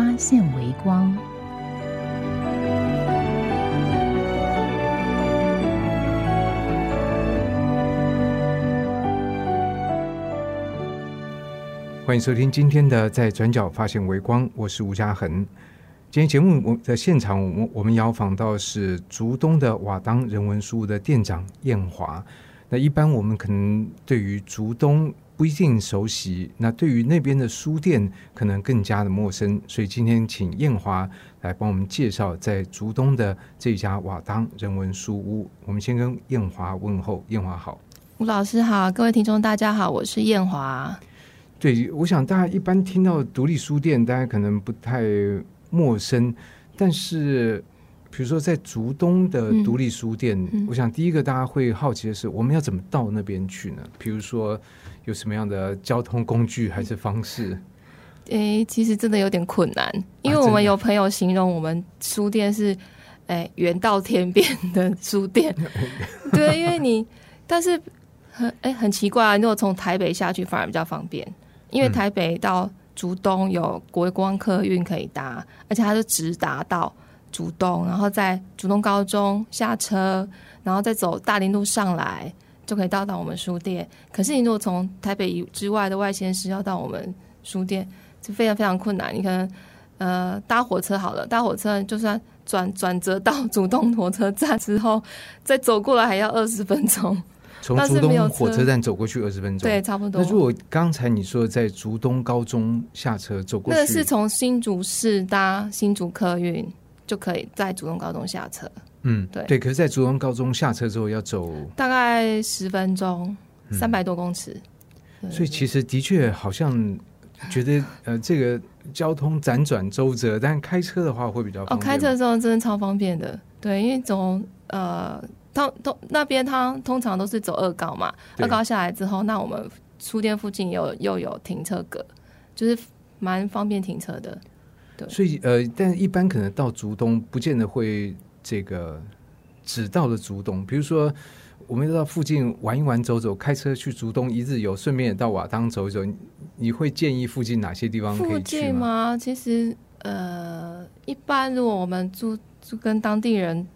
发现微光。欢迎收听今天的《在转角发现微光》，我是吴嘉恒。今天节目我在现场，我们我们邀访到是竹东的瓦当人文书屋的店长燕华。那一般我们可能对于竹东不一定熟悉，那对于那边的书店可能更加的陌生。所以今天请燕华来帮我们介绍在竹东的这家瓦当人文书屋。我们先跟燕华问候，燕华好，吴老师好，各位听众大家好，我是燕华。对，我想大家一般听到独立书店，大家可能不太陌生。但是，比如说在竹东的独立书店，我想第一个大家会好奇的是，我们要怎么到那边去呢？比如说有什么样的交通工具还是方式？诶，其实真的有点困难，因为我们有朋友形容我们书店是诶远到天边的书店。对，因为你，但是很诶很奇怪啊，如果从台北下去反而比较方便。因为台北到竹东有国光客运可以搭，而且它是直达到竹东，然后在竹东高中下车，然后再走大林路上来，就可以到达我们书店。可是你如果从台北之外的外县市要到我们书店，就非常非常困难。你可能呃搭火车好了，搭火车就算转转折到竹东火车站之后，再走过来还要二十分钟。从竹东火车站走过去二十分钟，对，差不多。那如果刚才你说在竹东高中下车走过去，那是从新竹市搭新竹客运就可以在竹东高中下车。嗯，对对。可是，在竹东高中下车之后要走大概十分钟，三百多公尺。所以其实的确好像觉得呃，这个交通辗转周折，但开车的话会比较哦，开车的时候真的超方便的。对，因为从呃。通通那边，他通常都是走二高嘛，二高下来之后，那我们书店附近又又有停车格，就是蛮方便停车的。对，所以呃，但一般可能到竹东，不见得会这个只到了竹东。比如说，我们到附近玩一玩、走走，开车去竹东一日游，顺便也到瓦当走一走。你会建议附近哪些地方可以去吗？其实呃，一般如果我们住住跟当地人。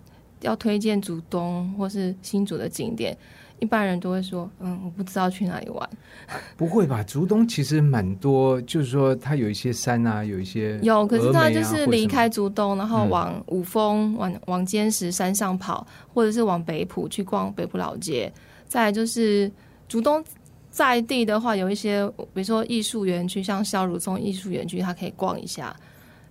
要推荐竹东或是新竹的景点，一般人都会说：“嗯，我不知道去哪里玩。”不会吧？竹东其实蛮多，就是说它有一些山啊，有一些有，可是它就是离开竹东，然后往五峰、往往尖石山上跑，或者是往北浦去逛北浦老街。再就是竹东在地的话，有一些比如说艺术园区，像萧如松艺术园区，它可以逛一下。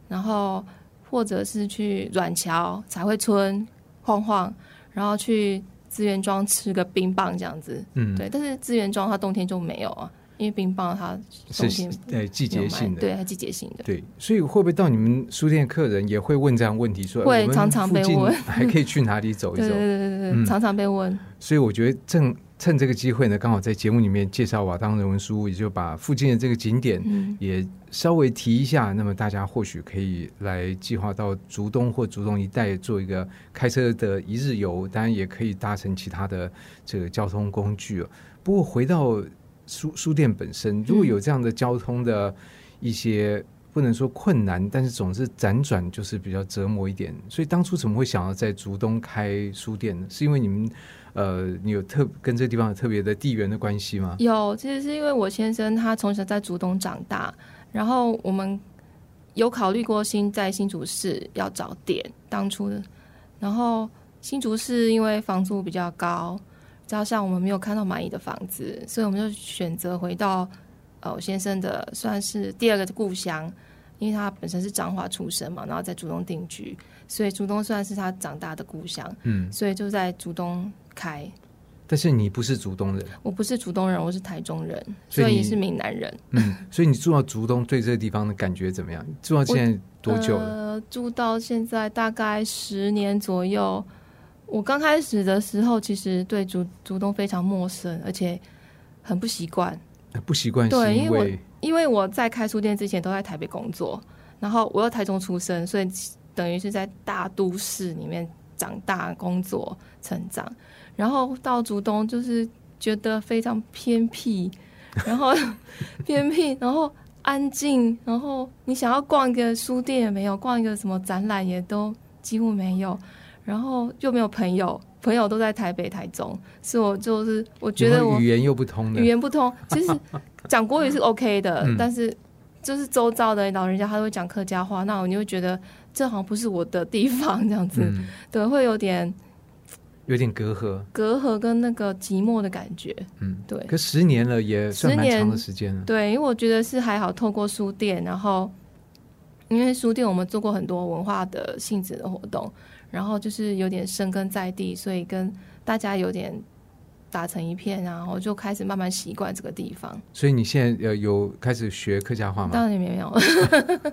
然后或者是去软桥彩绘村。晃晃，然后去资源庄吃个冰棒这样子，嗯，对。但是资源庄它冬天就没有啊，因为冰棒它冬天对季节性的，对，它季节性的。对，所以会不会到你们书店客人也会问这样问题？说会常常被问，还可以去哪里走一走？对对对对，常常被问。所以我觉得正。趁这个机会呢，刚好在节目里面介绍瓦当人文书屋，也就把附近的这个景点也稍微提一下。那么大家或许可以来计划到竹东或竹东一带做一个开车的一日游，当然也可以搭乘其他的这个交通工具。不过回到书书店本身，如果有这样的交通的一些不能说困难，但是总是辗转就是比较折磨一点。所以当初怎么会想要在竹东开书店呢？是因为你们？呃，你有特跟这个地方有特别的地缘的关系吗？有，其实是因为我先生他从小在竹东长大，然后我们有考虑过新在新竹市要找店，当初的，然后新竹市因为房租比较高，加上我们没有看到满意的房子，所以我们就选择回到呃我先生的算是第二个故乡，因为他本身是彰化出生嘛，然后在竹东定居，所以竹东算是他长大的故乡，嗯，所以就在竹东。开，但是你不是竹东人，我不是竹东人，我是台中人，所以是闽南人。嗯，所以你住到竹东，对这个地方的感觉怎么样？住到现在多久了？呃，住到现在大概十年左右。我刚开始的时候，其实对竹竹东非常陌生，而且很不习惯。不习惯，对，因为我因为我在开书店之前都在台北工作，然后我又台中出生，所以等于是在大都市里面长大、工作、成长。然后到竹东就是觉得非常偏僻，然后 偏僻，然后安静，然后你想要逛一个书店也没有，逛一个什么展览也都几乎没有，然后又没有朋友，朋友都在台北、台中，是我就是我觉得我语言又不通，语言不通，其实 讲国语是 OK 的，但是就是周遭的老人家他都会讲客家话，那我就会觉得这好像不是我的地方，这样子，对，会有点。有点隔阂，隔阂跟那个寂寞的感觉，嗯，对。可十年了，也算蛮长的时间了。对，因为我觉得是还好，透过书店，然后因为书店我们做过很多文化的性质的活动，然后就是有点生根在地，所以跟大家有点。打成一片，然后就开始慢慢习惯这个地方。所以你现在呃有开始学客家话吗？当然没有，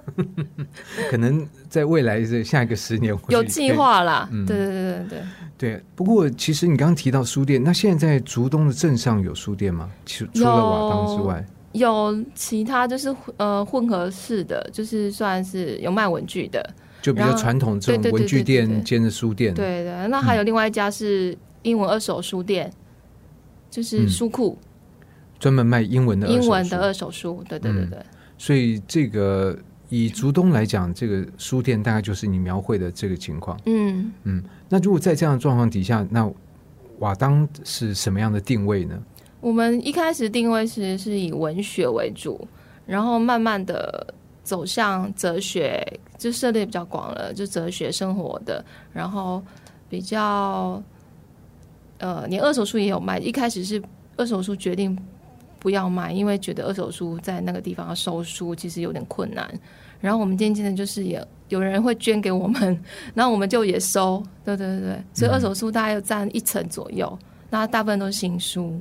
可能在未来的下一个十年有计划啦。对对对对对对。不过其实你刚刚提到书店，那现在在竹东的镇上有书店吗？除除了瓦当之外，有其他就是呃混合式的，就是算是有卖文具的，就比较传统这种文具店兼着书店。对对，那还有另外一家是英文二手书店。就是书库，专门卖英文的英文的二手书，对对对对。所以这个以竹东来讲，这个书店大概就是你描绘的这个情况。嗯嗯。那如果在这样的状况底下，那瓦当是什么样的定位呢？我们一开始定位其实是以文学为主，然后慢慢的走向哲学，就涉猎比较广了，就哲学生活的，然后比较。呃，连二手书也有卖。一开始是二手书决定不要卖，因为觉得二手书在那个地方要收书其实有点困难。然后我们渐渐的，就是也有人会捐给我们，然后我们就也收。对对对对，所以二手书大概有占一成左右，那大部分都是新书。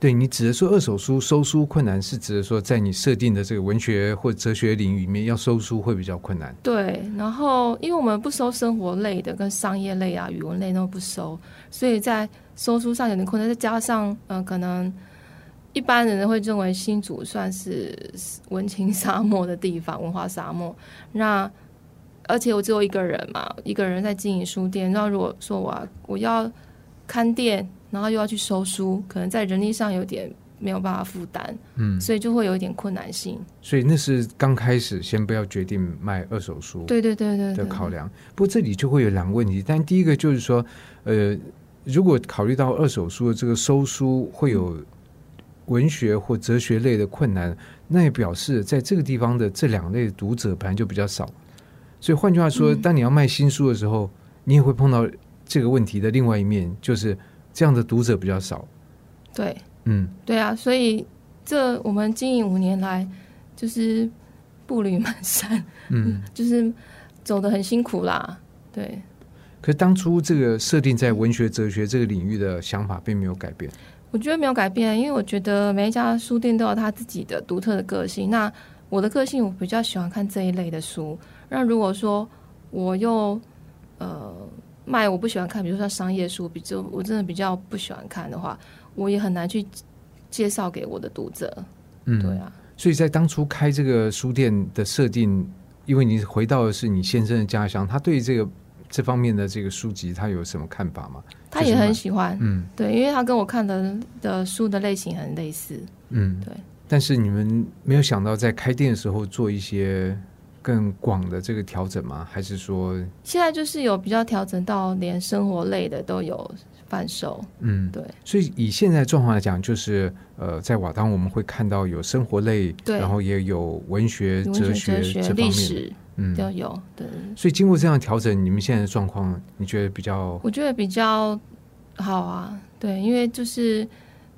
对你指的说二手书收书困难，是指的说在你设定的这个文学或哲学领域里面要收书会比较困难。对，然后因为我们不收生活类的、跟商业类啊、语文类都不收，所以在收书上有点困难。再加上嗯，可能一般人会认为新竹算是文青沙漠的地方、文化沙漠。那而且我只有一个人嘛，一个人在经营书店。那如果说我我要看店。然后又要去收书，可能在人力上有点没有办法负担，嗯，所以就会有一点困难性。所以那是刚开始先不要决定卖二手书，对对对对的考量。不过这里就会有两个问题，但第一个就是说，呃，如果考虑到二手书的这个收书会有文学或哲学类的困难，那也表示在这个地方的这两类读者本来就比较少。所以换句话说，当你要卖新书的时候，你也会碰到这个问题的另外一面，就是。这样的读者比较少，对，嗯，对啊，所以这我们经营五年来就是步履蹒跚，嗯，就是走的很辛苦啦，对。可是当初这个设定在文学哲学这个领域的想法并没有改变，我觉得没有改变，因为我觉得每一家书店都有他自己的独特的个性。那我的个性，我比较喜欢看这一类的书。那如果说我又呃。卖我不喜欢看，比如说商业书，比较我真的比较不喜欢看的话，我也很难去介绍给我的读者。嗯，对啊。所以在当初开这个书店的设定，因为你回到的是你先生的家乡，他对这个这方面的这个书籍，他有什么看法吗？他也很喜欢，嗯，对，因为他跟我看的的书的类型很类似，嗯，对。但是你们没有想到在开店的时候做一些。更广的这个调整吗？还是说现在就是有比较调整到连生活类的都有贩售？嗯，对。所以以现在状况来讲，就是呃，在瓦当我们会看到有生活类，对，然后也有文学、哲学、历史，嗯，都有。对。所以经过这样调整，你们现在的状况，你觉得比较？我觉得比较好啊。对，因为就是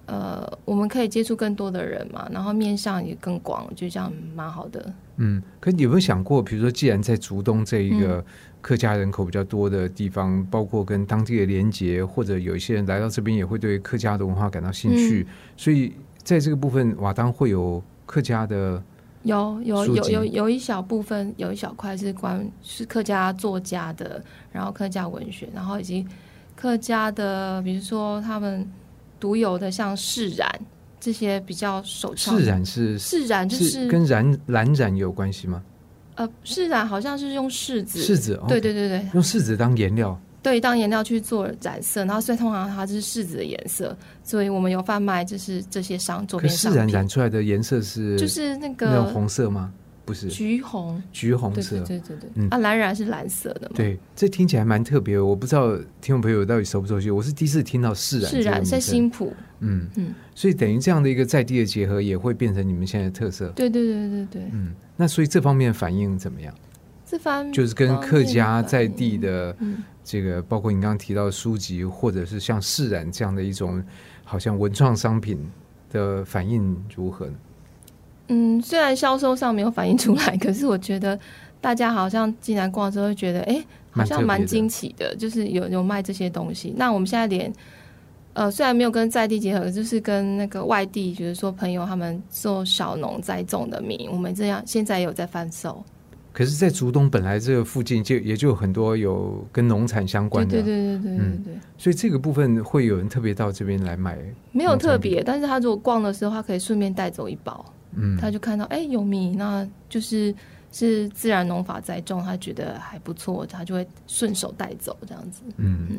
呃，我们可以接触更多的人嘛，然后面向也更广，我觉得这样蛮好的。嗯，可你有没有想过，比如说，既然在竹东这一个客家人口比较多的地方，包括跟当地的连结，或者有一些人来到这边也会对客家的文化感到兴趣，所以在这个部分，瓦当会有客家的有有有有有一小部分，有一小块是关是客家作家的，然后客家文学，然后以及客家的，比如说他们。独有的像释染这些比较手创，释染是释染就是跟染蓝染有关系吗？呃，释染好像是用柿子，柿子，对对对对，用柿子当颜料，对，当颜料去做染色，然后所以通常它就是柿子的颜色，所以我们有贩卖就是这些商作品。释染染出来的颜色是就是那个红色吗？不是橘红，橘红色，对对对对，啊，蓝染是蓝色的嘛？对，这听起来蛮特别，我不知道听众朋友到底熟不熟悉。我是第一次听到释染，释染在新浦，嗯嗯，所以等于这样的一个在地的结合，也会变成你们现在的特色。对对对对对，嗯，那所以这方面反应怎么样？这方就是跟客家在地的这个，包括你刚刚提到的书籍，或者是像释然这样的一种，好像文创商品的反应如何呢？嗯，虽然销售上没有反映出来，可是我觉得大家好像进来逛之后会觉得，哎，好像蛮惊奇的，就是有有卖这些东西。那我们现在连，呃，虽然没有跟在地结合，就是跟那个外地，比如说朋友他们做小农栽种的米，我们这样现在也有在贩售。可是，在竹东本来这个附近就也就有很多有跟农产相关的，对对对对对对。所以这个部分会有人特别到这边来买，没有特别，但是他如果逛的时候，他可以顺便带走一包。嗯，他就看到哎有米，那就是是自然农法栽种，他觉得还不错，他就会顺手带走这样子。嗯嗯，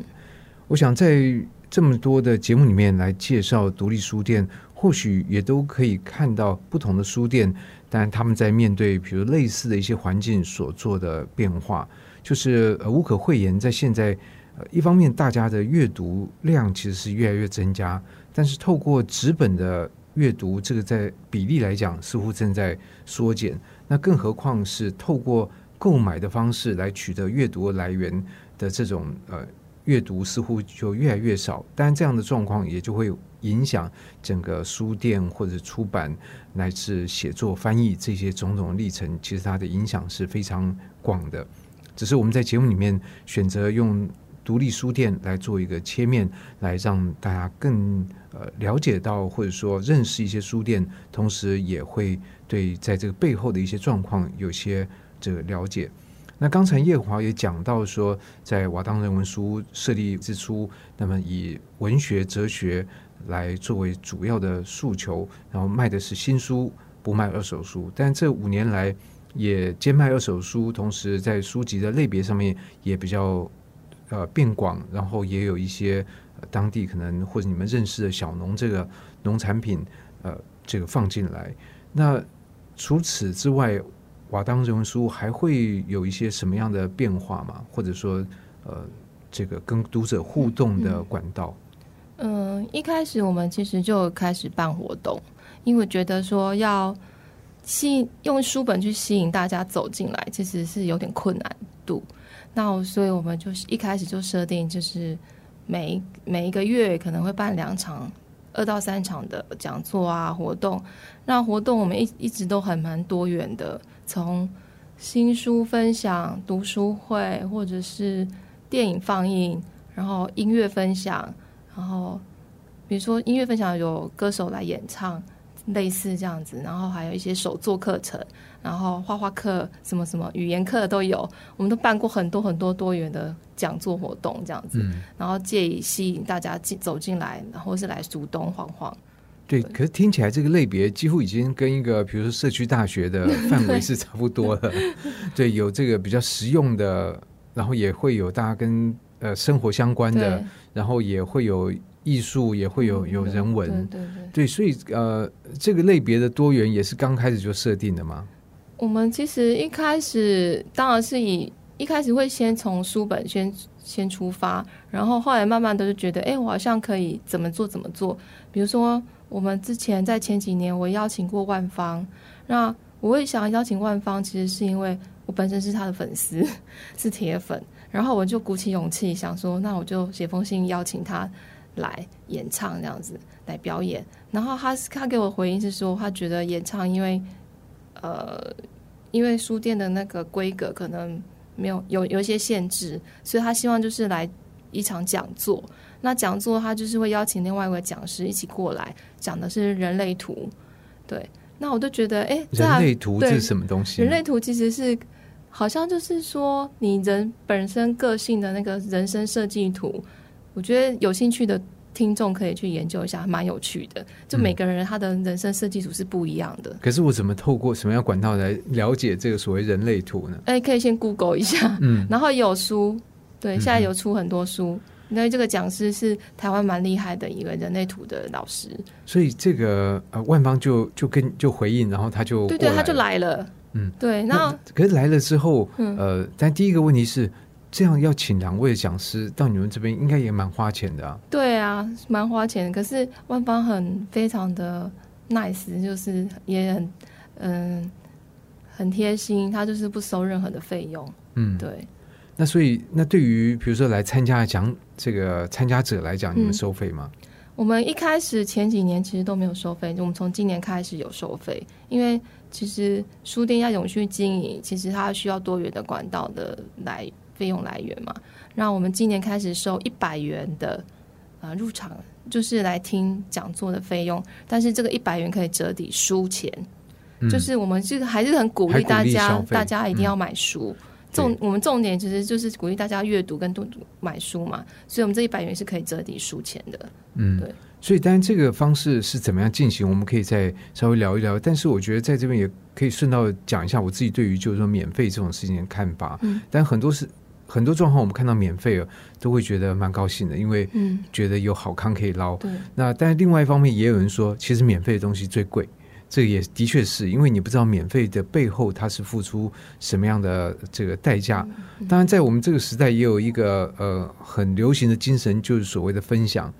我想在这么多的节目里面来介绍独立书店，或许也都可以看到不同的书店，但他们在面对比如类似的一些环境所做的变化，就是呃无可讳言，在现在呃一方面大家的阅读量其实是越来越增加，但是透过纸本的。阅读这个在比例来讲似乎正在缩减，那更何况是透过购买的方式来取得阅读来源的这种呃阅读似乎就越来越少。当然，这样的状况也就会影响整个书店或者出版乃至写作、翻译这些种种历程。其实它的影响是非常广的。只是我们在节目里面选择用。独立书店来做一个切面，来让大家更呃了解到或者说认识一些书店，同时也会对在这个背后的一些状况有些这个了解。那刚才叶华也讲到说，在瓦当人文书设立之初，那么以文学哲学来作为主要的诉求，然后卖的是新书，不卖二手书。但这五年来也兼卖二手书，同时在书籍的类别上面也比较。呃，变广，然后也有一些当地可能或者你们认识的小农这个农产品，呃，这个放进来。那除此之外，瓦当人文书还会有一些什么样的变化吗？或者说，呃，这个跟读者互动的管道？嗯，一开始我们其实就开始办活动，因为觉得说要吸引用书本去吸引大家走进来，其实是有点困难度。那所以，我们就是一开始就设定，就是每每一个月可能会办两场、二到三场的讲座啊活动。那活动我们一一直都很蛮多元的，从新书分享、读书会，或者是电影放映，然后音乐分享，然后比如说音乐分享有歌手来演唱。类似这样子，然后还有一些手作课程，然后画画课，什么什么语言课都有。我们都办过很多很多多元的讲座活动，这样子，然后借以吸引大家进走进来，然后是来主东晃晃。对，可是听起来这个类别几乎已经跟一个，比如说社区大学的范围是差不多的。对，有这个比较实用的，然后也会有大家跟呃生活相关的，然后也会有。艺术也会有有人文，对对对，所以呃，这个类别的多元也是刚开始就设定的吗？我们其实一开始当然是以一开始会先从书本先先出发，然后后来慢慢的就觉得，哎，我好像可以怎么做怎么做。比如说，我们之前在前几年我邀请过万方，那我会想邀请万方，其实是因为我本身是他的粉丝，是铁粉，然后我就鼓起勇气想说，那我就写封信邀请他。来演唱这样子来表演。然后他他给我回应是说，他觉得演唱因为呃因为书店的那个规格可能没有有有一些限制，所以他希望就是来一场讲座。那讲座他就是会邀请另外一位讲师一起过来讲的是人类图，对。那我就觉得，哎，人类图这是什么东西？人类图其实是好像就是说你人本身个性的那个人生设计图。我觉得有兴趣的听众可以去研究一下，蛮有趣的。就每个人他的人生设计图是不一样的。可是我怎么透过什么样管道来了解这个所谓人类图呢？哎，可以先 Google 一下，嗯，然后有书，对，现在有出很多书。因为这个讲师是台湾蛮厉害的一个人类图的老师，所以这个呃万方就就跟就回应，然后他就对对，他就来了，嗯，对。那可是来了之后，呃，但第一个问题是，这样要请两位讲师到你们这边，应该也蛮花钱的啊。对啊，蛮花钱。可是万方很非常的 nice，就是也很嗯很贴心，他就是不收任何的费用。嗯，对。那所以，那对于比如说来参加讲这个参加者来讲，你们收费吗？我们一开始前几年其实都没有收费，我们从今年开始有收费，因为其实书店要永续经营，其实它需要多元的管道的来费用来源嘛。那我们今年开始收一百元的啊入场，就是来听讲座的费用，但是这个一百元可以折抵书钱，就是我们这个还是很鼓励大家，大家一定要买书。重我们重点其实就是鼓励大家阅读跟读买书嘛，所以我们这一百元是可以折抵书钱的。嗯，对。所以，当然这个方式是怎么样进行，我们可以再稍微聊一聊。但是，我觉得在这边也可以顺道讲一下我自己对于就是说免费这种事情的看法。嗯。但很多是很多状况，我们看到免费了，都会觉得蛮高兴的，因为嗯，觉得有好康可以捞。对。那但是另外一方面，也有人说，其实免费的东西最贵。这也的确是因为你不知道免费的背后它是付出什么样的这个代价。当然，在我们这个时代，也有一个呃很流行的精神，就是所谓的分享。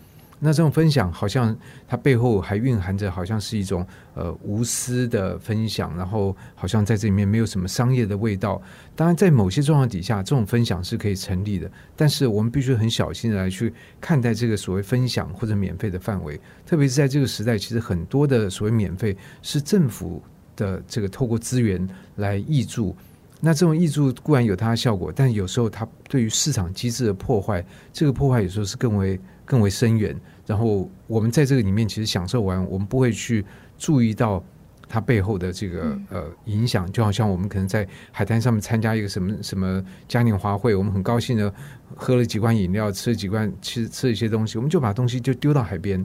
那这种分享，好像它背后还蕴含着，好像是一种呃无私的分享，然后好像在这里面没有什么商业的味道。当然，在某些状况底下，这种分享是可以成立的，但是我们必须很小心的来去看待这个所谓分享或者免费的范围。特别是在这个时代，其实很多的所谓免费是政府的这个透过资源来挹注。那这种挹注固然有它的效果，但有时候它对于市场机制的破坏，这个破坏有时候是更为更为深远。然后我们在这个里面其实享受完，我们不会去注意到它背后的这个呃影响。就好像我们可能在海滩上面参加一个什么什么嘉年华会，我们很高兴的喝了几罐饮料，吃了几罐吃吃了一些东西，我们就把东西就丢到海边。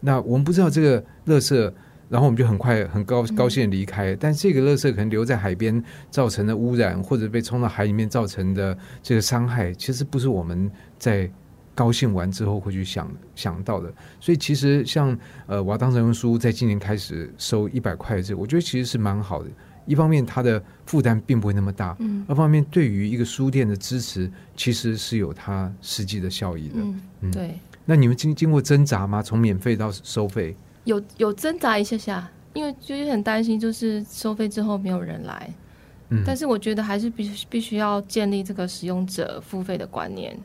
那我们不知道这个垃圾，然后我们就很快很高高兴的离开。但这个垃圾可能留在海边造成的污染，或者被冲到海里面造成的这个伤害，其实不是我们在。高兴完之后会去想想到的，所以其实像呃，我要当人文书在今年开始收一百块这，我觉得其实是蛮好的。一方面它的负担并不会那么大，嗯，二方面对于一个书店的支持，其实是有它实际的效益的。嗯，对。那你们经经过挣扎吗？从免费到收费？有有挣扎一下下，因为就是很担心，就是收费之后没有人来。嗯，但是我觉得还是必必须要建立这个使用者付费的观念。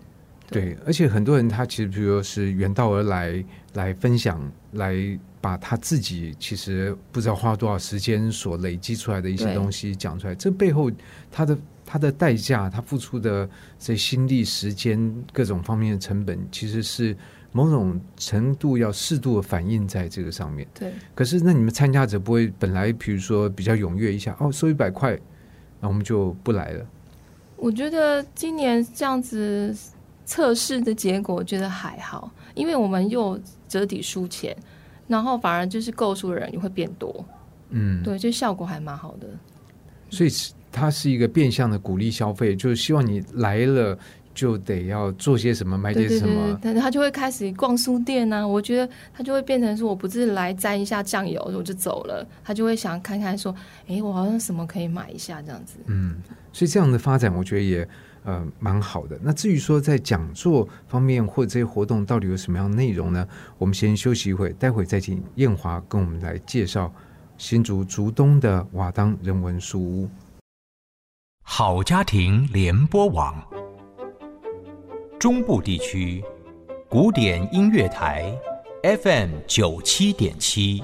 对，而且很多人他其实，比如说是远道而来，来分享，来把他自己其实不知道花多少时间所累积出来的一些东西讲出来，这背后他的他的代价，他付出的这心力、时间各种方面的成本，其实是某种程度要适度的反映在这个上面。对。可是那你们参加者不会本来比如说比较踊跃一下，哦，收一百块，那我们就不来了。我觉得今年这样子。测试的结果觉得还好，因为我们又折抵输钱，然后反而就是购书的人也会变多，嗯，对，就效果还蛮好的。所以它是一个变相的鼓励消费，就是希望你来了就得要做些什么，买些什么，但是他就会开始逛书店呢。我觉得他就会变成说，我不是来沾一下酱油我就走了，他就会想看看说，哎，我好像什么可以买一下这样子。嗯，所以这样的发展，我觉得也。呃，蛮好的。那至于说在讲座方面或者这些活动到底有什么样的内容呢？我们先休息一会，待会再请燕华跟我们来介绍新竹竹东的瓦当人文书屋。好家庭联播网，中部地区古典音乐台 FM 九七点七，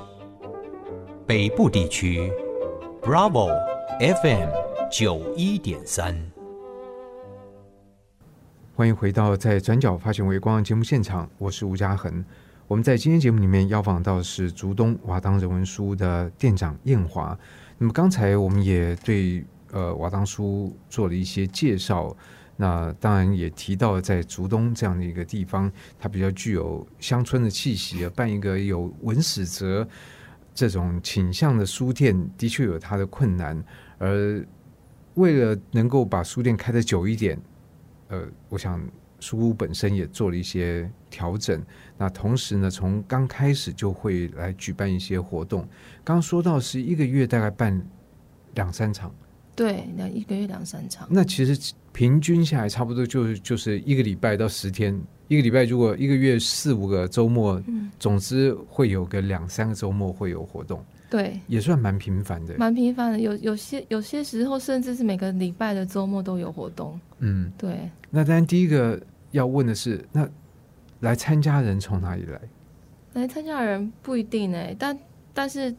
北部地区 Bravo FM 九一点三。欢迎回到在转角发现微光节目现场，我是吴嘉恒。我们在今天节目里面邀访到是竹东瓦当人文书的店长燕华。那么刚才我们也对呃瓦当书做了一些介绍，那当然也提到在竹东这样的一个地方，它比较具有乡村的气息，办一个有文史哲这种倾向的书店，的确有它的困难。而为了能够把书店开得久一点，呃，我想。书屋本身也做了一些调整，那同时呢，从刚开始就会来举办一些活动。刚刚说到是一个月大概办两三场，对，那一个月两三场。那其实平均下来差不多就是就是一个礼拜到十天，一个礼拜如果一个月四五个周末，嗯，总之会有个两三个周末会有活动，对，也算蛮频繁的，蛮频繁的。有有些有些时候甚至是每个礼拜的周末都有活动，嗯，对。那当然第一个。要问的是，那来参加人从哪里来？来参加人不一定哎，但但是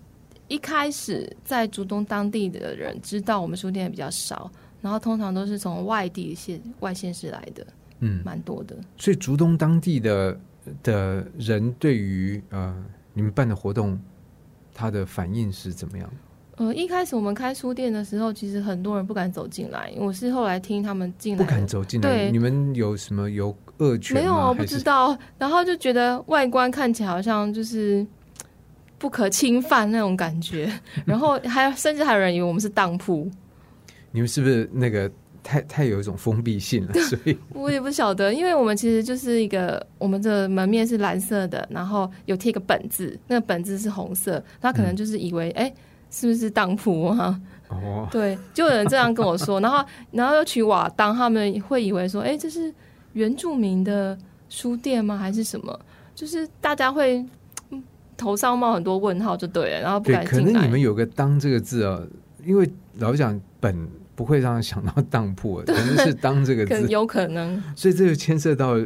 一开始在竹东当地的人知道我们书店比较少，然后通常都是从外地县外县市来的，嗯，蛮多的。所以竹东当地的的人对于呃你们办的活动，他的反应是怎么样？呃，一开始我们开书店的时候，其实很多人不敢走进来。我是后来听他们进来，不敢走进来。对，你们有什么有恶犬没有，我不知道。然后就觉得外观看起来好像就是不可侵犯那种感觉。然后还甚至还有人以为我们是当铺。你们是不是那个太太有一种封闭性了？所以 我也不晓得，因为我们其实就是一个我们的门面是蓝色的，然后有贴个本字，那个本字是红色，他可能就是以为哎。是不是当铺啊？哦，对，就有人这样跟我说，然后，然后又取瓦当，他们会以为说，哎，这是原住民的书店吗？还是什么？就是大家会头上冒很多问号，就对了，然后不敢进来。可能你们有个“当”这个字啊，因为老讲本不会让人想到当铺，可能是“当”这个字，有可能。所以这就牵涉到。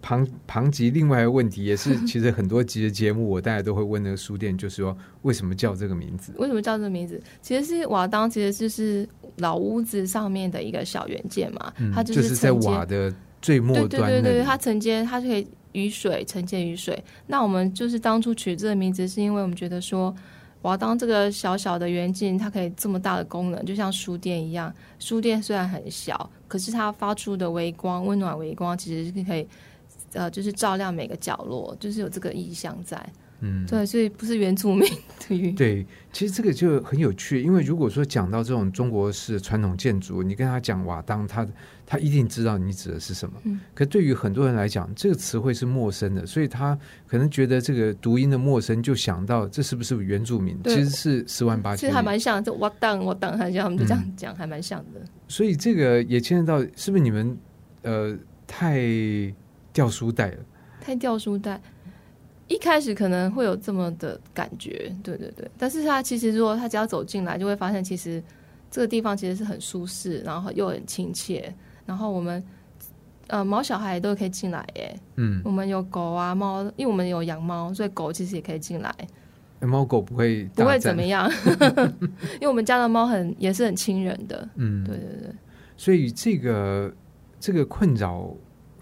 旁旁及另外一个问题也是，其实很多集的节目，我大家都会问那个书店，就是说为什么叫这个名字？为什么叫这个名字？其实是瓦当，其实就是老屋子上面的一个小元件嘛，它就是在瓦的最末端。对对对对，它承接，它可以雨水承接雨水。那我们就是当初取这个名字，是因为我们觉得说瓦当这个小小的圆镜，它可以这么大的功能，就像书店一样。书店虽然很小，可是它发出的微光、温暖微光，其实是可以。呃，就是照亮每个角落，就是有这个意象在，嗯，对，所以不是原住民对，其实这个就很有趣，因为如果说讲到这种中国式传统建筑，你跟他讲瓦当，他他一定知道你指的是什么。嗯，可对于很多人来讲，这个词汇是陌生的，所以他可能觉得这个读音的陌生，就想到这是不是原住民？其实是十万八千，其实还蛮像，就瓦当瓦当，好像他们就这样讲，还蛮像的。所以这个也牵涉到，是不是你们呃太？掉书袋了，太掉书袋。一开始可能会有这么的感觉，对对对。但是他其实如果他只要走进来，就会发现其实这个地方其实是很舒适，然后又很亲切。然后我们呃，毛小孩都可以进来耶。嗯，我们有狗啊猫，因为我们有养猫，所以狗其实也可以进来。猫狗不会不会怎么样，因为我们家的猫很也是很亲人的。嗯，对对对。所以这个这个困扰。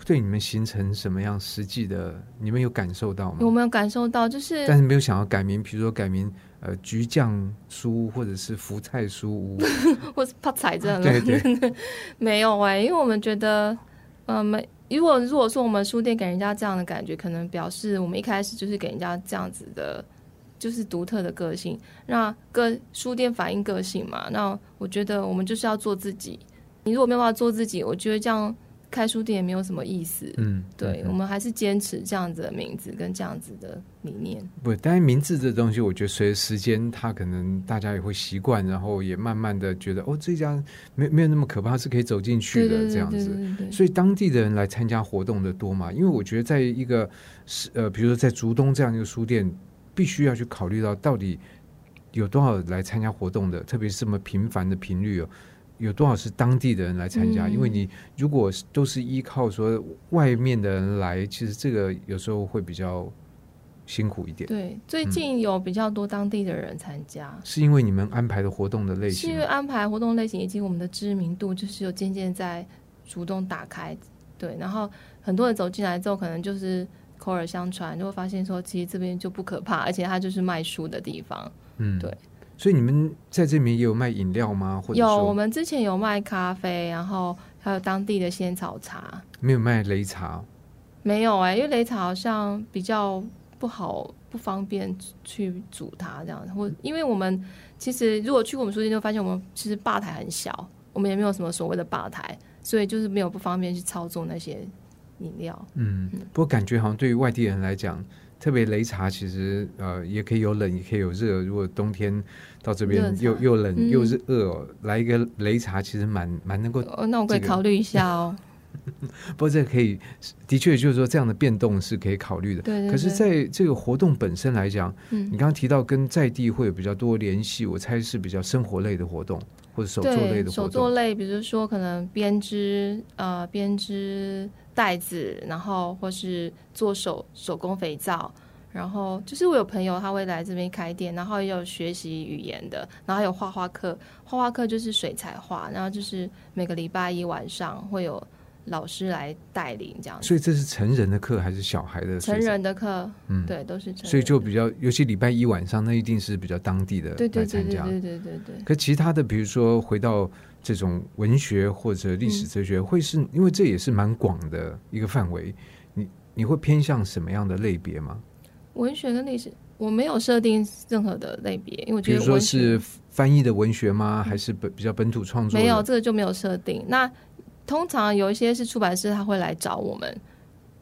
对你们形成什么样实际的？你们有感受到吗？有没有感受到？就是，但是没有想要改名，比如说改名呃菊酱书屋，或者是福菜书屋，或是泡菜这样 的。对对，没有哎，因为我们觉得，嗯，没。如果如果说我们书店给人家这样的感觉，可能表示我们一开始就是给人家这样子的，就是独特的个性，那个书店反映个性嘛。那我觉得我们就是要做自己。你如果没有办法做自己，我觉得这样。开书店也没有什么意思，嗯，对，我们还是坚持这样子的名字跟这样子的理念。不，但是名字这东西，我觉得随着时间，它可能大家也会习惯，然后也慢慢的觉得，哦，这家没没有那么可怕，是可以走进去的这样子。所以当地的人来参加活动的多嘛？因为我觉得在一个是呃，比如说在竹东这样一个书店，必须要去考虑到到底有多少来参加活动的，特别是这么频繁的频率哦。有多少是当地的人来参加？因为你如果都是依靠说外面的人来，其实这个有时候会比较辛苦一点。对，最近有比较多当地的人参加，是因为你们安排的活动的类型，是因为安排活动类型以及我们的知名度，就是有渐渐在主动打开。对，然后很多人走进来之后，可能就是口耳相传，就会发现说，其实这边就不可怕，而且它就是卖书的地方。嗯，对。所以你们在这边也有卖饮料吗？或者有，我们之前有卖咖啡，然后还有当地的仙草茶。没有卖擂茶？没有哎，因为擂茶好像比较不好，不方便去煮它这样。或因为我们其实如果去过我们书店，就发现我们其实吧台很小，我们也没有什么所谓的吧台。所以就是没有不方便去操作那些饮料。嗯，不过感觉好像对于外地人来讲，特别擂茶其实呃也可以有冷也可以有热。如果冬天到这边又又冷又是饿，来一个擂茶其实蛮蛮能够。哦，那我可以考虑一下哦。不过这可以，的确就是说这样的变动是可以考虑的。对。可是在这个活动本身来讲，嗯，你刚刚提到跟在地会有比较多联系，我猜是比较生活类的活动。或者手作类的活动手作类，比如说可能编织呃编织袋子，然后或是做手手工肥皂，然后就是我有朋友他会来这边开店，然后也有学习语言的，然后还有画画课，画画课就是水彩画，然后就是每个礼拜一晚上会有。老师来带领这样，所以这是成人的课还是小孩的？成人的课，嗯，对，都是成。所以就比较，尤其礼拜一晚上，那一定是比较当地的来参加，对对对对。可其他的，比如说回到这种文学或者历史哲学，会是因为这也是蛮广的一个范围，你你会偏向什么样的类别吗？文学跟历史，我没有设定任何的类别，因为我觉得比如说是翻译的文学吗？还是本比较本土创作？没有，这个就没有设定。那通常有一些是出版社他会来找我们，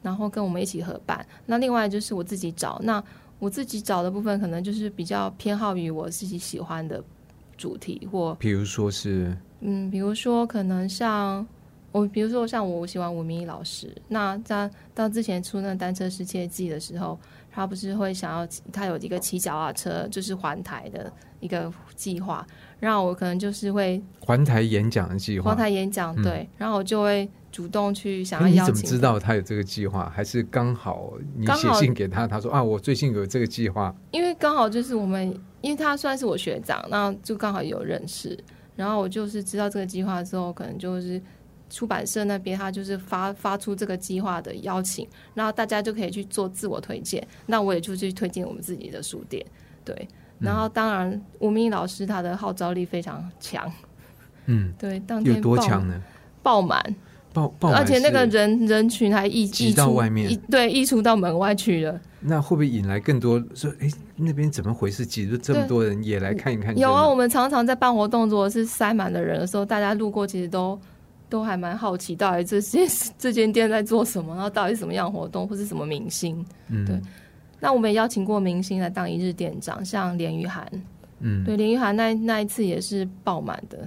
然后跟我们一起合办。那另外就是我自己找，那我自己找的部分可能就是比较偏好于我自己喜欢的主题，或比如说是嗯，比如说可能像我，比如说像我喜欢吴明义老师。那在到之前出那《单车世界记》的时候，他不是会想要他有一个骑脚踏车就是环台的一个计划。然后我可能就是会环台演讲的计划，环台演讲对，然后我就会主动去想要邀请。你怎么知道他有这个计划？还是刚好你写信给他，他说啊，我最近有这个计划。因为刚好就是我们，因为他算是我学长，那就刚好有认识。然后我就是知道这个计划之后，可能就是出版社那边他就是发发出这个计划的邀请，然后大家就可以去做自我推荐。那我也就去推荐我们自己的书店，对。然后，当然，吴明老师他的号召力非常强。嗯，对，当天有多强呢？爆满，爆爆，而且那个人人群还溢溢出外面，对，溢出到门外去了。那会不会引来更多说？哎，那边怎么回事？挤着这么多人也来看一看？有啊，我们常常在办活动，如果是塞满的人的时候，大家路过其实都都还蛮好奇，到底这些这间店在做什么，然后到底什么样活动，或是什么明星？嗯，对。那我们也邀请过明星来当一日店长，像连玉涵，嗯，对，连玉涵那那一次也是爆满的。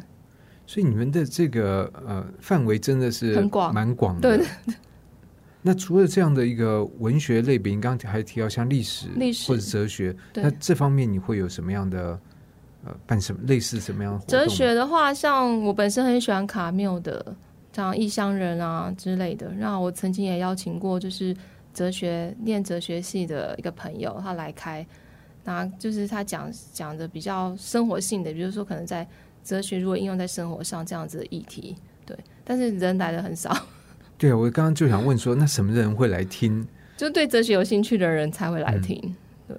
所以你们的这个呃范围真的是很广，蛮广的。对。那除了这样的一个文学类别，你刚刚还提到像历史、历史或者哲学，那这方面你会有什么样的呃办什么类似什么样的？哲学的话，像我本身很喜欢卡缪的，像异乡人啊之类的。那我曾经也邀请过，就是。哲学念哲学系的一个朋友，他来开，那就是他讲讲的比较生活性的，比如说可能在哲学如果应用在生活上这样子的议题，对，但是人来的很少。对啊，我刚刚就想问说，那什么人会来听？就对哲学有兴趣的人才会来听，对，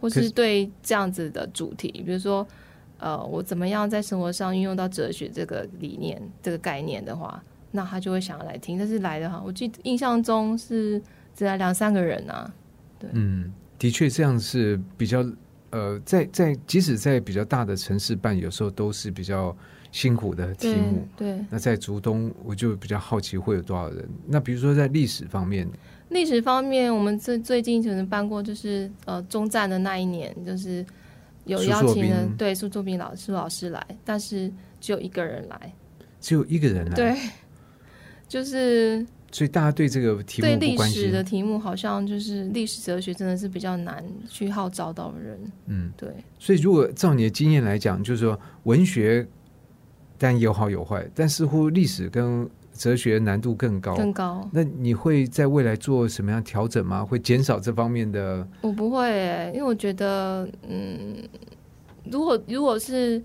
或是对这样子的主题，比如说呃，我怎么样在生活上运用到哲学这个理念、这个概念的话，那他就会想要来听。但是来的哈，我记得印象中是。只来两三个人啊，对，嗯，的确这样是比较，呃，在在即使在比较大的城市办，有时候都是比较辛苦的题目。对，那在竹东，我就比较好奇会有多少人。那比如说在历史方面，历史方面，我们最最近可能办过，就是呃，中战的那一年，就是有邀请人，对，苏作斌老苏老师来，但是只有一个人来，只有一个人来，对，就是。所以大家对这个题目对历史的题目，好像就是历史哲学，真的是比较难去号召到人。嗯，对。所以如果照你的经验来讲，就是说文学但有好有坏，但似乎历史跟哲学难度更高，更高。那你会在未来做什么样调整吗？会减少这方面的？我不会，因为我觉得，嗯，如果如果是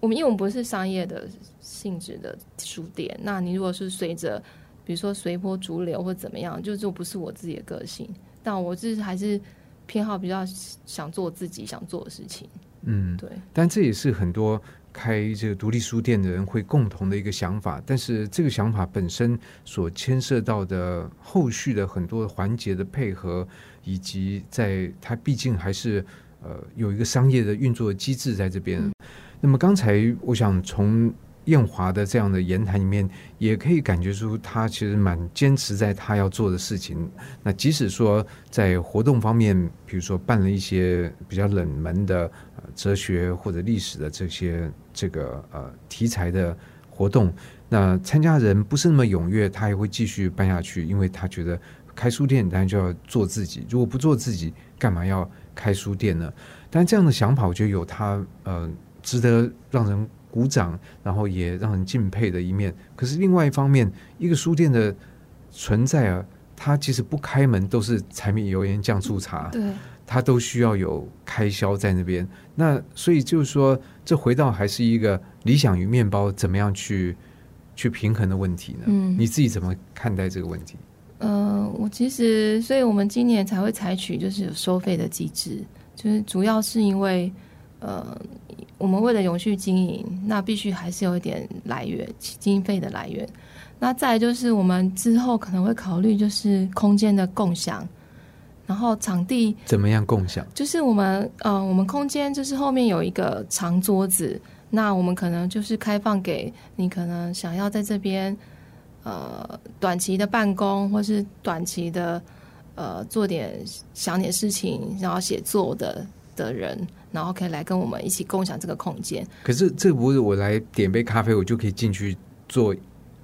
我们，因为我们不是商业的性质的书店，那你如果是随着，比如说随波逐流或怎么样，就就不是我自己的个性。但我是还是偏好比较想做自己想做的事情。嗯，对。但这也是很多。开这个独立书店的人会共同的一个想法，但是这个想法本身所牵涉到的后续的很多环节的配合，以及在它毕竟还是呃有一个商业的运作机制在这边。那么刚才我想从燕华的这样的言谈里面，也可以感觉出他其实蛮坚持在他要做的事情。那即使说在活动方面，比如说办了一些比较冷门的。哲学或者历史的这些这个呃题材的活动，那参加人不是那么踊跃，他也会继续办下去，因为他觉得开书店当然就要做自己，如果不做自己，干嘛要开书店呢？但这样的想法，我觉得有他呃值得让人鼓掌，然后也让人敬佩的一面。可是另外一方面，一个书店的存在啊，它其实不开门都是柴米油盐酱醋茶。对。他都需要有开销在那边，那所以就是说，这回到还是一个理想与面包怎么样去去平衡的问题呢？嗯，你自己怎么看待这个问题？呃，我其实，所以我们今年才会采取就是有收费的机制，就是主要是因为，呃，我们为了永续经营，那必须还是有一点来源经费的来源。那再就是我们之后可能会考虑就是空间的共享。然后场地怎么样共享？就是我们呃，我们空间就是后面有一个长桌子，那我们可能就是开放给你，可能想要在这边呃短期的办公，或是短期的呃做点想点事情，然后写作的的人，然后可以来跟我们一起共享这个空间。可是这不是我来点杯咖啡，我就可以进去做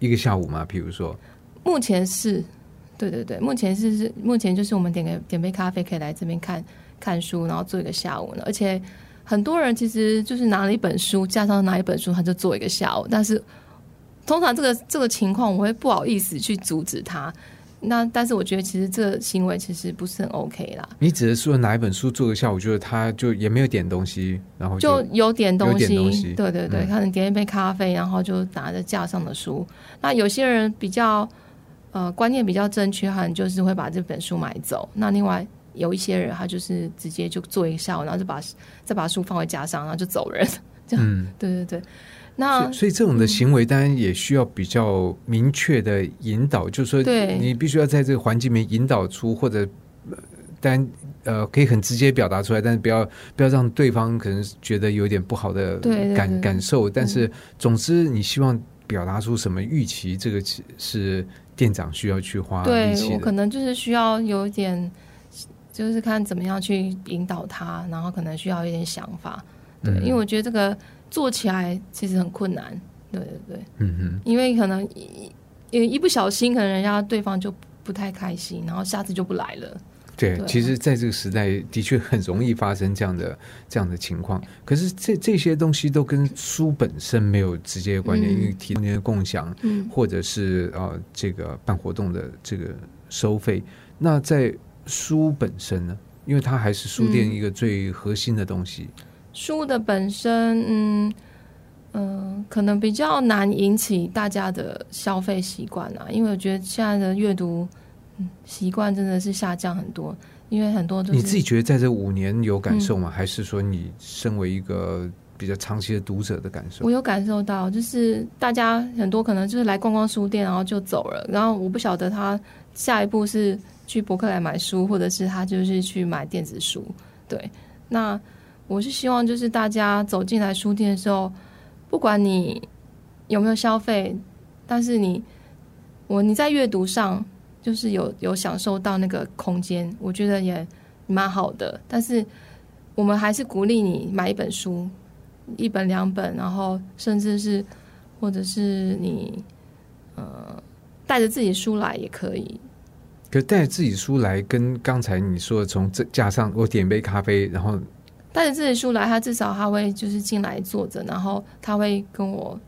一个下午吗？比如说，目前是。对对对，目前是是目前就是我们点个点杯咖啡，可以来这边看看书，然后做一个下午呢。而且很多人其实就是拿了一本书，架上拿一本书，他就做一个下午。但是通常这个这个情况，我会不好意思去阻止他。那但是我觉得其实这个行为其实不是很 OK 啦。你只是说拿一本书做个下午，就是他就也没有点东西，然后就有点东西，对对对，可能点一杯咖啡，然后就拿着架上的书。那有些人比较。呃，观念比较正确，哈，就是会把这本书买走。那另外有一些人，他就是直接就做一下午，然后就把 再把书放回家上，然后就走人。这样，对对对。那所以这种的行为，当然也需要比较明确的引导，就是说，你必须要在这个环境里面引导出，或者当然呃可以很直接表达出来，但是不要不要让对方可能觉得有点不好的感感受。但是总之，你希望表达出什么预期，这个是。店长需要去花力气我可能就是需要有一点，就是看怎么样去引导他，然后可能需要一点想法，对，因为我觉得这个做起来其实很困难，对对对，嗯哼，因为可能一一不小心，可能人家对方就不太开心，然后下次就不来了。对，其实，在这个时代的确很容易发生这样的这样的情况。可是，这这些东西都跟书本身没有直接关联，因为提那些共享，嗯，或者是呃这个办活动的这个收费。那在书本身呢？因为它还是书店一个最核心的东西。书的本身，嗯嗯，可能比较难引起大家的消费习惯啊，因为我觉得现在的阅读。习惯真的是下降很多，因为很多都你自己觉得在这五年有感受吗？还是说你身为一个比较长期的读者的感受？我有感受到，就是大家很多可能就是来逛逛书店，然后就走了，然后我不晓得他下一步是去博客来买书，或者是他就是去买电子书。对，那我是希望就是大家走进来书店的时候，不管你有没有消费，但是你我你在阅读上。就是有有享受到那个空间，我觉得也蛮好的。但是我们还是鼓励你买一本书，一本两本，然后甚至是或者是你呃带着自己书来也可以。可带着自己书来，跟刚才你说的从这架上我点杯咖啡，然后带着自己书来，他至少他会就是进来坐着，然后他会跟我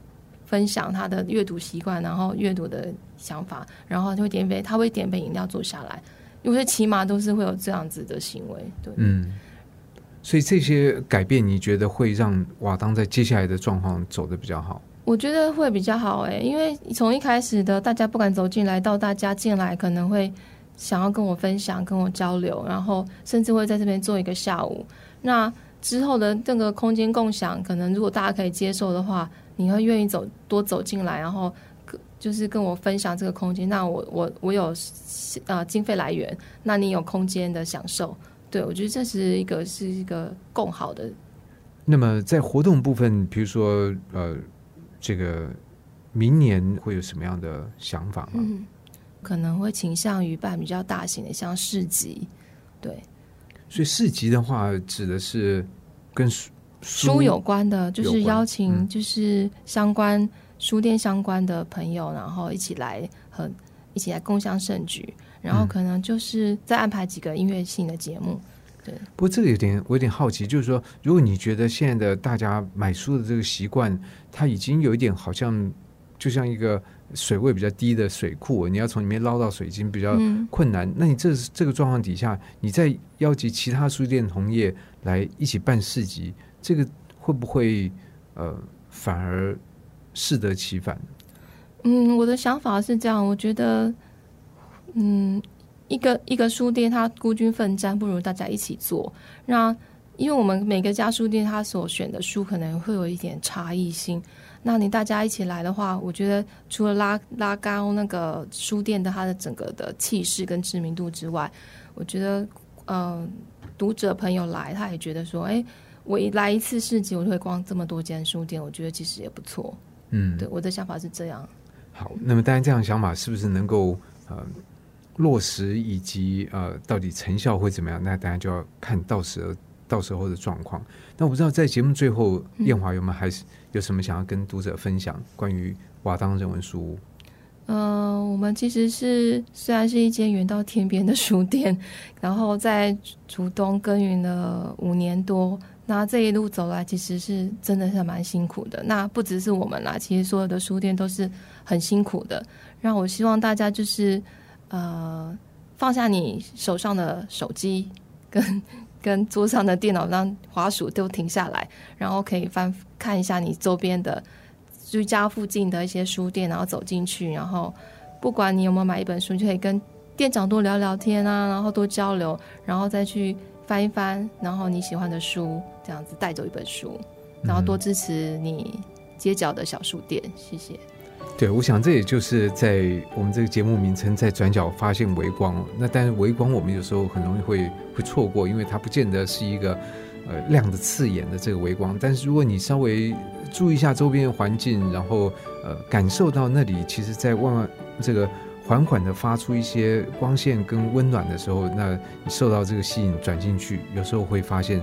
分享他的阅读习惯，然后阅读的想法，然后就会点杯，他会点杯饮料坐下来，我觉得起码都是会有这样子的行为，对，嗯。所以这些改变，你觉得会让瓦当在接下来的状况走的比较好？我觉得会比较好哎，因为从一开始的大家不敢走进来，到大家进来可能会想要跟我分享、跟我交流，然后甚至会在这边做一个下午。那之后的这个空间共享，可能如果大家可以接受的话，你会愿意走多走进来，然后就是跟我分享这个空间。那我我我有呃经费来源，那你有空间的享受。对，我觉得这是一个是一个更好的。那么在活动部分，比如说呃，这个明年会有什么样的想法吗？嗯，可能会倾向于办比较大型的，像市集。对，所以市集的话，指的是跟书书有关的，就是邀请就是相关书店相关的朋友，然后一起来和一起来共享盛举。然后可能就是再安排几个音乐性的节目，对。不过这个有点，我有点好奇，就是说，如果你觉得现在的大家买书的这个习惯，它已经有一点好像就像一个水位比较低的水库，你要从里面捞到水晶比较困难。那你这这个状况底下，你再邀集其他书店同业来一起办市集，这个会不会呃反而适得其反？嗯，我的想法是这样，我觉得。嗯，一个一个书店，它孤军奋战，不如大家一起做。那因为我们每个家书店，它所选的书可能会有一点差异性。那你大家一起来的话，我觉得除了拉拉高那个书店的它的整个的气势跟知名度之外，我觉得，嗯，读者朋友来，他也觉得说，哎，我一来一次市集，我就会逛这么多间书店，我觉得其实也不错。嗯，对，我的想法是这样。好，那么当然这样想法是不是能够呃？落实以及呃，到底成效会怎么样？那大家就要看到时候到时候的状况。那我不知道在节目最后，燕华有没有还是有什么想要跟读者分享关于瓦当人文书屋？嗯，我们其实是虽然是一间远到天边的书店，然后在竹东耕耘了五年多。那这一路走来，其实是真的是蛮辛苦的。那不只是我们啦，其实所有的书店都是很辛苦的。让我希望大家就是。呃，放下你手上的手机，跟 跟桌上的电脑，让滑鼠都停下来，然后可以翻看一下你周边的居家附近的一些书店，然后走进去，然后不管你有没有买一本书，就可以跟店长多聊聊天啊，然后多交流，然后再去翻一翻，然后你喜欢的书，这样子带走一本书，然后多支持你街角的小书店，谢谢。对，我想这也就是在我们这个节目名称在转角发现微光。那但是微光我们有时候很容易会会错过，因为它不见得是一个呃亮的刺眼的这个微光。但是如果你稍微注意一下周边的环境，然后呃感受到那里其实在慢慢这个缓缓的发出一些光线跟温暖的时候，那你受到这个吸引转进去，有时候会发现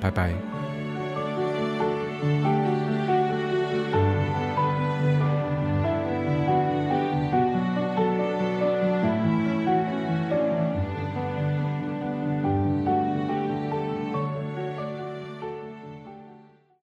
拜拜。